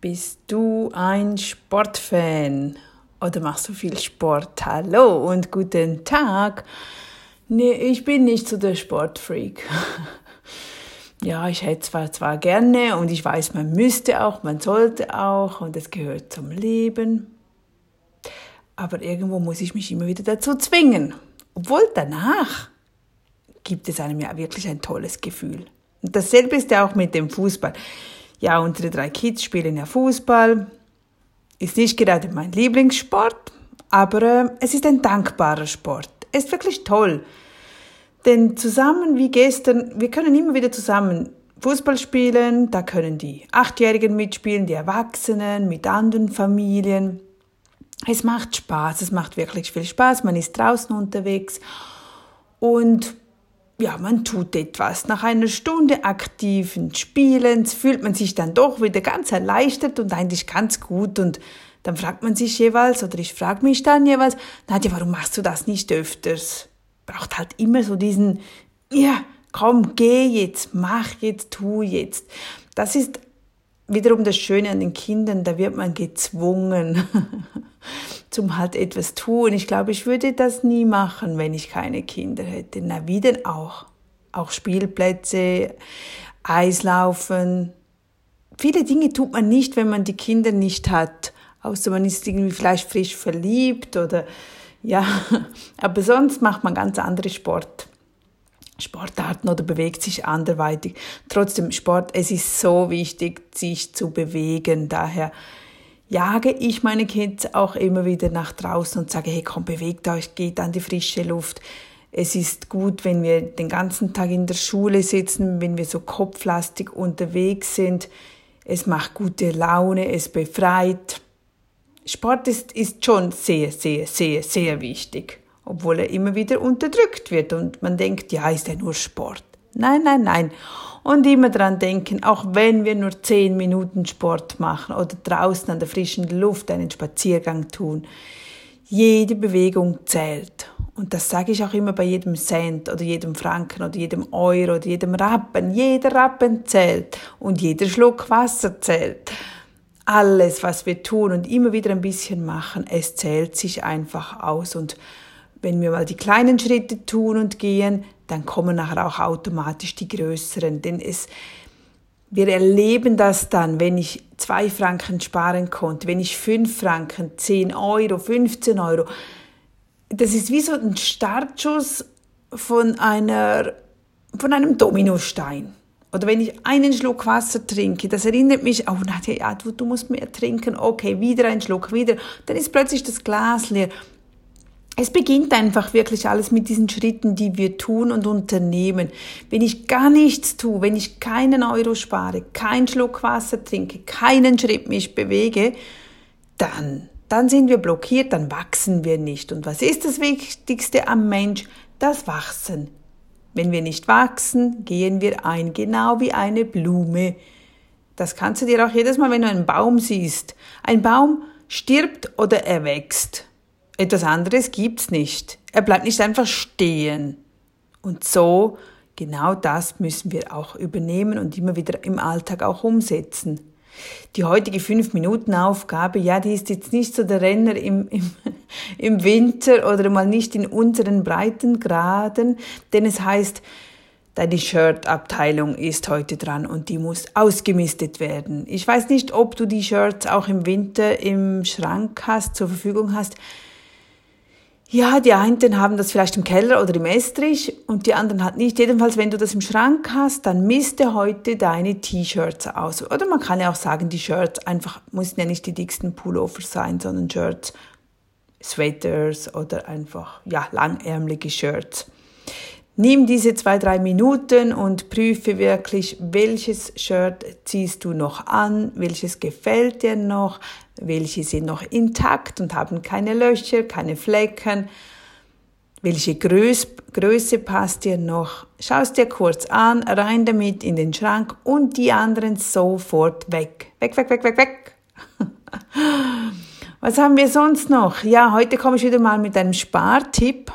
Bist du ein Sportfan oder machst du viel Sport? Hallo und guten Tag. Nee, ich bin nicht so der Sportfreak. ja, ich hätte zwar zwar gerne und ich weiß, man müsste auch, man sollte auch und es gehört zum Leben. Aber irgendwo muss ich mich immer wieder dazu zwingen. Obwohl danach gibt es einem ja wirklich ein tolles Gefühl. Und dasselbe ist ja auch mit dem Fußball. Ja, unsere drei Kids spielen ja Fußball. Ist nicht gerade mein Lieblingssport, aber äh, es ist ein dankbarer Sport. Es ist wirklich toll. Denn zusammen wie gestern, wir können immer wieder zusammen Fußball spielen, da können die Achtjährigen mitspielen, die Erwachsenen mit anderen Familien. Es macht Spaß, es macht wirklich viel Spaß, man ist draußen unterwegs und ja, man tut etwas. Nach einer Stunde aktiven Spielens fühlt man sich dann doch wieder ganz erleichtert und eigentlich ganz gut und dann fragt man sich jeweils, oder ich frage mich dann jeweils, Nadja, warum machst du das nicht öfters? Braucht halt immer so diesen, ja, komm, geh jetzt, mach jetzt, tu jetzt. Das ist wiederum das Schöne an den Kindern, da wird man gezwungen, zum halt etwas tun. Ich glaube, ich würde das nie machen, wenn ich keine Kinder hätte. Na, wie denn auch? Auch Spielplätze, Eislaufen. Viele Dinge tut man nicht, wenn man die Kinder nicht hat. Außer man ist irgendwie vielleicht frisch verliebt oder ja, aber sonst macht man ganz andere Sport. Sportarten oder bewegt sich anderweitig. Trotzdem Sport, es ist so wichtig, sich zu bewegen. Daher jage ich meine Kids auch immer wieder nach draußen und sage, hey, komm, bewegt euch, geht an die frische Luft. Es ist gut, wenn wir den ganzen Tag in der Schule sitzen, wenn wir so kopflastig unterwegs sind. Es macht gute Laune, es befreit. Sport ist, ist schon sehr, sehr, sehr, sehr wichtig obwohl er immer wieder unterdrückt wird und man denkt, ja, ist ja nur Sport. Nein, nein, nein. Und immer dran denken, auch wenn wir nur zehn Minuten Sport machen oder draußen an der frischen Luft einen Spaziergang tun, jede Bewegung zählt. Und das sage ich auch immer bei jedem Cent oder jedem Franken oder jedem Euro oder jedem Rappen. Jeder Rappen zählt und jeder Schluck Wasser zählt. Alles, was wir tun und immer wieder ein bisschen machen, es zählt sich einfach aus und wenn wir mal die kleinen Schritte tun und gehen, dann kommen nachher auch automatisch die größeren. Denn es, wir erleben das dann, wenn ich zwei Franken sparen konnte, wenn ich fünf Franken, zehn Euro, 15 Euro. Das ist wie so ein Startschuss von einer, von einem Dominostein. Oder wenn ich einen Schluck Wasser trinke, das erinnert mich, oh Nadja, ja, du, du musst mehr trinken, okay, wieder ein Schluck, wieder. Dann ist plötzlich das Glas leer es beginnt einfach wirklich alles mit diesen Schritten, die wir tun und unternehmen. Wenn ich gar nichts tue, wenn ich keinen Euro spare, keinen Schluck Wasser trinke, keinen Schritt mich bewege, dann, dann sind wir blockiert, dann wachsen wir nicht. Und was ist das Wichtigste am Mensch? Das Wachsen. Wenn wir nicht wachsen, gehen wir ein, genau wie eine Blume. Das kannst du dir auch jedes Mal, wenn du einen Baum siehst. Ein Baum stirbt oder er wächst. Etwas anderes gibt's nicht. Er bleibt nicht einfach stehen. Und so, genau das müssen wir auch übernehmen und immer wieder im Alltag auch umsetzen. Die heutige 5-Minuten-Aufgabe, ja, die ist jetzt nicht so der Renner im, im, im Winter oder mal nicht in unseren Breitengraden, denn es heißt, deine Shirt-Abteilung ist heute dran und die muss ausgemistet werden. Ich weiß nicht, ob du die Shirts auch im Winter im Schrank hast, zur Verfügung hast. Ja, die einen haben das vielleicht im Keller oder im Estrich und die anderen halt nicht. Jedenfalls, wenn du das im Schrank hast, dann misste heute deine T-Shirts aus. Oder man kann ja auch sagen, die Shirts einfach, müssen ja nicht die dicksten Pullover sein, sondern Shirts, Sweaters oder einfach, ja, langärmelige Shirts. Nimm diese zwei, drei Minuten und prüfe wirklich, welches Shirt ziehst du noch an, welches gefällt dir noch, welche sind noch intakt und haben keine Löcher, keine Flecken, welche Größe, Größe passt dir noch. Schau es dir kurz an, rein damit in den Schrank und die anderen sofort weg. Weg, weg, weg, weg, weg. Was haben wir sonst noch? Ja, heute komme ich wieder mal mit einem Spartipp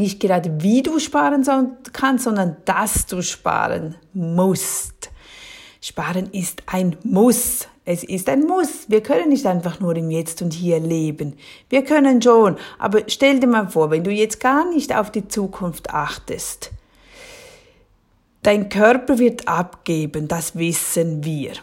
nicht gerade wie du sparen kannst, sondern dass du sparen musst. Sparen ist ein Muss. Es ist ein Muss. Wir können nicht einfach nur im Jetzt und Hier leben. Wir können schon, aber stell dir mal vor, wenn du jetzt gar nicht auf die Zukunft achtest. Dein Körper wird abgeben, das wissen wir.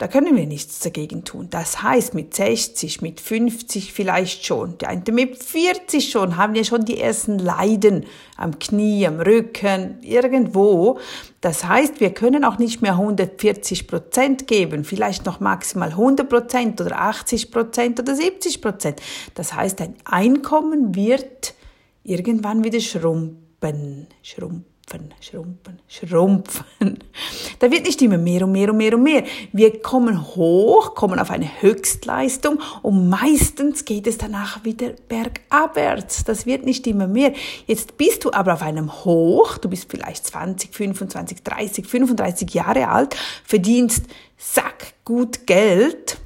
Da können wir nichts dagegen tun. Das heißt, mit 60, mit 50 vielleicht schon, mit 40 schon, haben ja schon die ersten Leiden am Knie, am Rücken, irgendwo. Das heißt, wir können auch nicht mehr 140 Prozent geben, vielleicht noch maximal 100 Prozent oder 80 Prozent oder 70 Prozent. Das heißt, dein Einkommen wird irgendwann wieder schrumpfen, schrumpfen schrumpfen, schrumpfen, schrumpfen. Da wird nicht immer mehr und mehr und mehr und mehr. Wir kommen hoch, kommen auf eine Höchstleistung und meistens geht es danach wieder bergabwärts. Das wird nicht immer mehr. Jetzt bist du aber auf einem Hoch, du bist vielleicht 20, 25, 30, 35 Jahre alt, verdienst sack gut Geld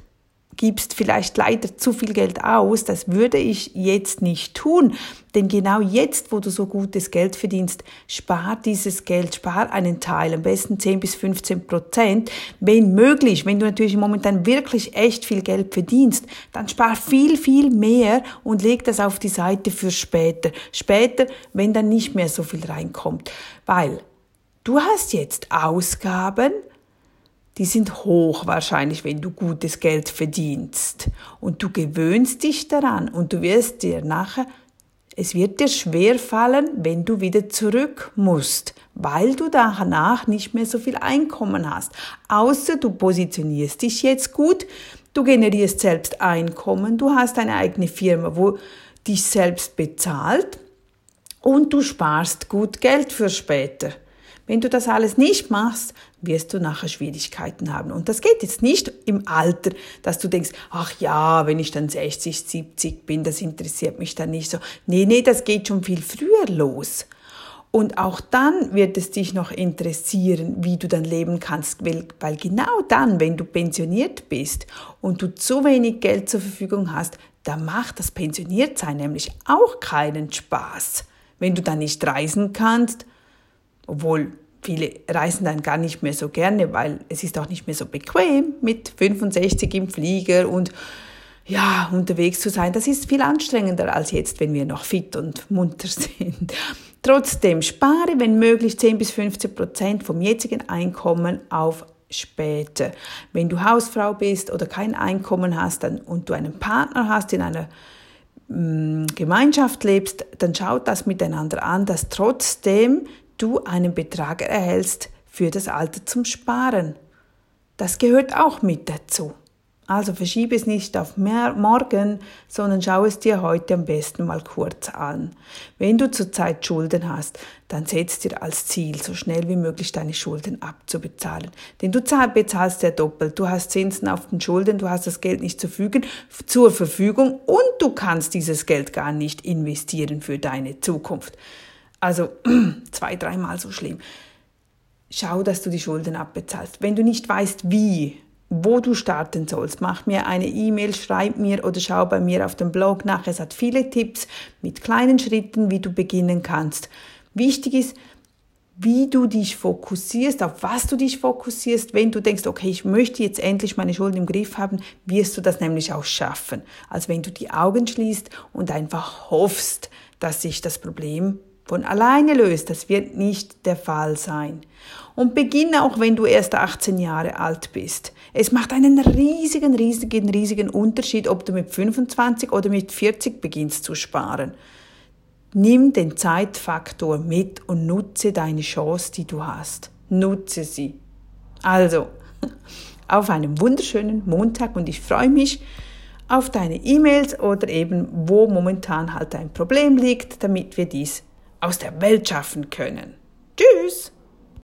gibst vielleicht leider zu viel Geld aus, das würde ich jetzt nicht tun. Denn genau jetzt, wo du so gutes Geld verdienst, spar dieses Geld, spar einen Teil, am besten 10 bis 15 Prozent. Wenn möglich, wenn du natürlich momentan wirklich echt viel Geld verdienst, dann spar viel, viel mehr und leg das auf die Seite für später. Später, wenn dann nicht mehr so viel reinkommt. Weil du hast jetzt Ausgaben, die sind hoch wahrscheinlich, wenn du gutes Geld verdienst. Und du gewöhnst dich daran und du wirst dir nachher, es wird dir schwer fallen, wenn du wieder zurück musst, weil du danach nicht mehr so viel Einkommen hast. Außer du positionierst dich jetzt gut, du generierst selbst Einkommen, du hast eine eigene Firma, wo dich selbst bezahlt und du sparst gut Geld für später. Wenn du das alles nicht machst, wirst du nachher Schwierigkeiten haben. Und das geht jetzt nicht im Alter, dass du denkst, ach ja, wenn ich dann 60, 70 bin, das interessiert mich dann nicht so. Nee, nee, das geht schon viel früher los. Und auch dann wird es dich noch interessieren, wie du dann leben kannst, weil, genau dann, wenn du pensioniert bist und du zu wenig Geld zur Verfügung hast, da macht das Pensioniertsein nämlich auch keinen Spaß. Wenn du dann nicht reisen kannst, obwohl viele reisen dann gar nicht mehr so gerne, weil es ist auch nicht mehr so bequem mit 65 im Flieger und ja, unterwegs zu sein. Das ist viel anstrengender als jetzt, wenn wir noch fit und munter sind. Trotzdem spare, wenn möglich, 10 bis 15 Prozent vom jetzigen Einkommen auf später. Wenn du Hausfrau bist oder kein Einkommen hast dann, und du einen Partner hast in einer mm, Gemeinschaft lebst, dann schaut das miteinander an, dass trotzdem du einen Betrag erhältst für das Alter zum Sparen. Das gehört auch mit dazu. Also verschiebe es nicht auf morgen, sondern schau es dir heute am besten mal kurz an. Wenn du zurzeit Schulden hast, dann setz dir als Ziel, so schnell wie möglich deine Schulden abzubezahlen. Denn du bezahlst ja doppelt. Du hast Zinsen auf den Schulden, du hast das Geld nicht zur Verfügung und du kannst dieses Geld gar nicht investieren für deine Zukunft. Also zwei, dreimal so schlimm. Schau, dass du die Schulden abbezahlst. Wenn du nicht weißt, wie, wo du starten sollst, mach mir eine E-Mail, schreib mir oder schau bei mir auf dem Blog nach. Es hat viele Tipps mit kleinen Schritten, wie du beginnen kannst. Wichtig ist, wie du dich fokussierst, auf was du dich fokussierst. Wenn du denkst, okay, ich möchte jetzt endlich meine Schulden im Griff haben, wirst du das nämlich auch schaffen. Als wenn du die Augen schließt und einfach hoffst, dass sich das Problem von alleine löst. Das wird nicht der Fall sein. Und beginne auch, wenn du erst 18 Jahre alt bist. Es macht einen riesigen, riesigen, riesigen Unterschied, ob du mit 25 oder mit 40 beginnst zu sparen. Nimm den Zeitfaktor mit und nutze deine Chance, die du hast. Nutze sie. Also, auf einen wunderschönen Montag und ich freue mich auf deine E-Mails oder eben, wo momentan halt ein Problem liegt, damit wir dies aus der Welt schaffen können. Tschüss!